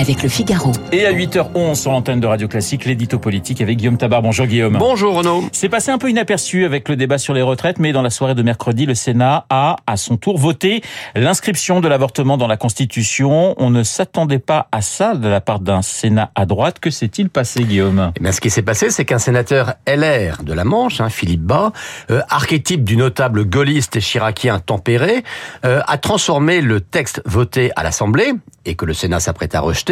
avec le Figaro. Et à 8h11 sur l'antenne de Radio Classique, l'édito politique avec Guillaume Tabar. Bonjour Guillaume. Bonjour Renaud. C'est passé un peu inaperçu avec le débat sur les retraites, mais dans la soirée de mercredi, le Sénat a, à son tour, voté l'inscription de l'avortement dans la Constitution. On ne s'attendait pas à ça de la part d'un Sénat à droite. Que s'est-il passé, Guillaume? Eh bien, Ce qui s'est passé, c'est qu'un sénateur LR de la Manche, hein, Philippe Bas, euh, archétype du notable gaulliste et chiracien tempéré, euh, a transformé le texte voté à l'Assemblée, et que le Sénat s'apprête à rejeter,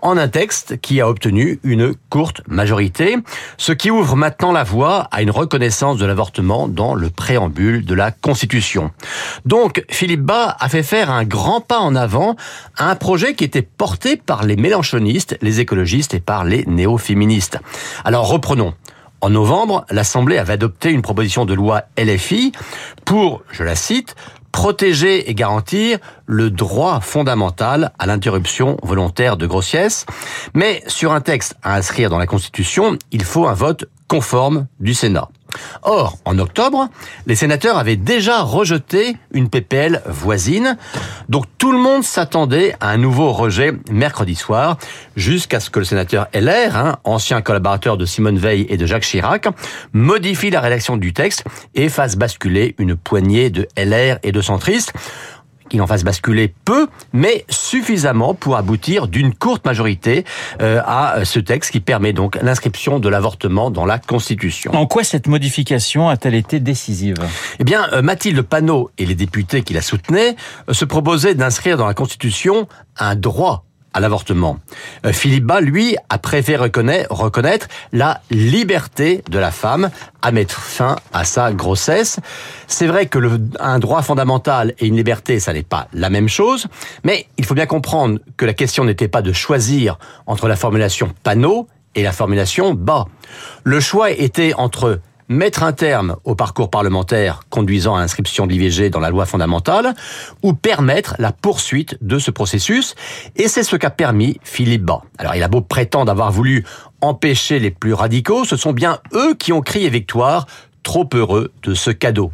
en un texte qui a obtenu une courte majorité, ce qui ouvre maintenant la voie à une reconnaissance de l'avortement dans le préambule de la Constitution. Donc, Philippe Bas a fait faire un grand pas en avant à un projet qui était porté par les mélanchonistes, les écologistes et par les néo-féministes. Alors, reprenons. En novembre, l'Assemblée avait adopté une proposition de loi LFI pour, je la cite, protéger et garantir le droit fondamental à l'interruption volontaire de grossesse. Mais sur un texte à inscrire dans la Constitution, il faut un vote conforme du Sénat. Or, en octobre, les sénateurs avaient déjà rejeté une PPL voisine, donc tout le monde s'attendait à un nouveau rejet mercredi soir, jusqu'à ce que le sénateur LR, hein, ancien collaborateur de Simone Veil et de Jacques Chirac, modifie la rédaction du texte et fasse basculer une poignée de LR et de centristes qu'il en fasse basculer peu, mais suffisamment pour aboutir d'une courte majorité euh, à ce texte qui permet donc l'inscription de l'avortement dans la Constitution. En quoi cette modification a-t-elle été décisive? Eh bien, euh, Mathilde Panot et les députés qui la soutenaient euh, se proposaient d'inscrire dans la Constitution un droit à l'avortement. Euh, Philippe Bas, lui, a préféré reconnaître la liberté de la femme à mettre fin à sa grossesse. C'est vrai que un droit fondamental et une liberté, ça n'est pas la même chose, mais il faut bien comprendre que la question n'était pas de choisir entre la formulation panneau et la formulation bas. Le choix était entre mettre un terme au parcours parlementaire conduisant à l'inscription de l'IVG dans la loi fondamentale ou permettre la poursuite de ce processus. Et c'est ce qu'a permis Philippe Bas. Alors il a beau prétendre avoir voulu empêcher les plus radicaux, ce sont bien eux qui ont crié victoire trop heureux de ce cadeau.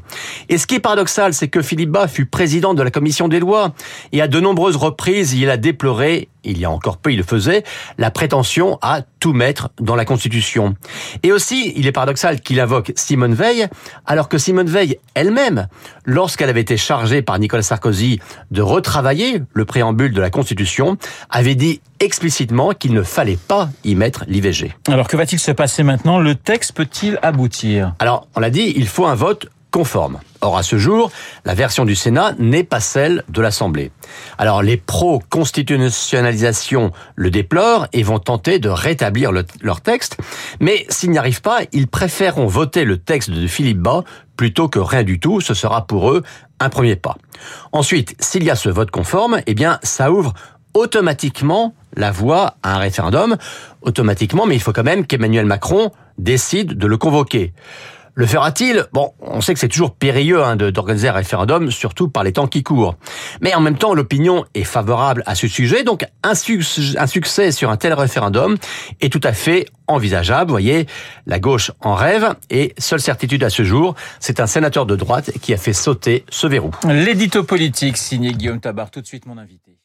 Et ce qui est paradoxal, c'est que Philippe Bas fut président de la commission des lois et à de nombreuses reprises, il a déploré, il y a encore peu il le faisait, la prétention à tout mettre dans la Constitution. Et aussi, il est paradoxal qu'il invoque Simone Veil, alors que Simone Veil elle-même, lorsqu'elle avait été chargée par Nicolas Sarkozy de retravailler le préambule de la Constitution, avait dit explicitement qu'il ne fallait pas y mettre l'IVG. Alors que va-t-il se passer maintenant? Le texte peut-il aboutir? Alors, on l'a dit, il faut un vote conforme. Or, à ce jour, la version du Sénat n'est pas celle de l'Assemblée. Alors, les pro-constitutionnalisation le déplorent et vont tenter de rétablir leur texte, mais s'ils n'y arrivent pas, ils préféreront voter le texte de Philippe Bas plutôt que rien du tout. Ce sera pour eux un premier pas. Ensuite, s'il y a ce vote conforme, eh bien, ça ouvre automatiquement la voie à un référendum, automatiquement, mais il faut quand même qu'Emmanuel Macron décide de le convoquer. Le fera-t-il? Bon, on sait que c'est toujours périlleux hein, d'organiser un référendum, surtout par les temps qui courent. Mais en même temps, l'opinion est favorable à ce sujet, donc un, succès sur un tel référendum est tout à fait envisageable. Vous voyez, la gauche en rêve, et seule certitude à ce jour, c'est un sénateur de droite qui a fait sauter ce verrou. L'édito politique signé Guillaume Tabar, tout de suite mon invité.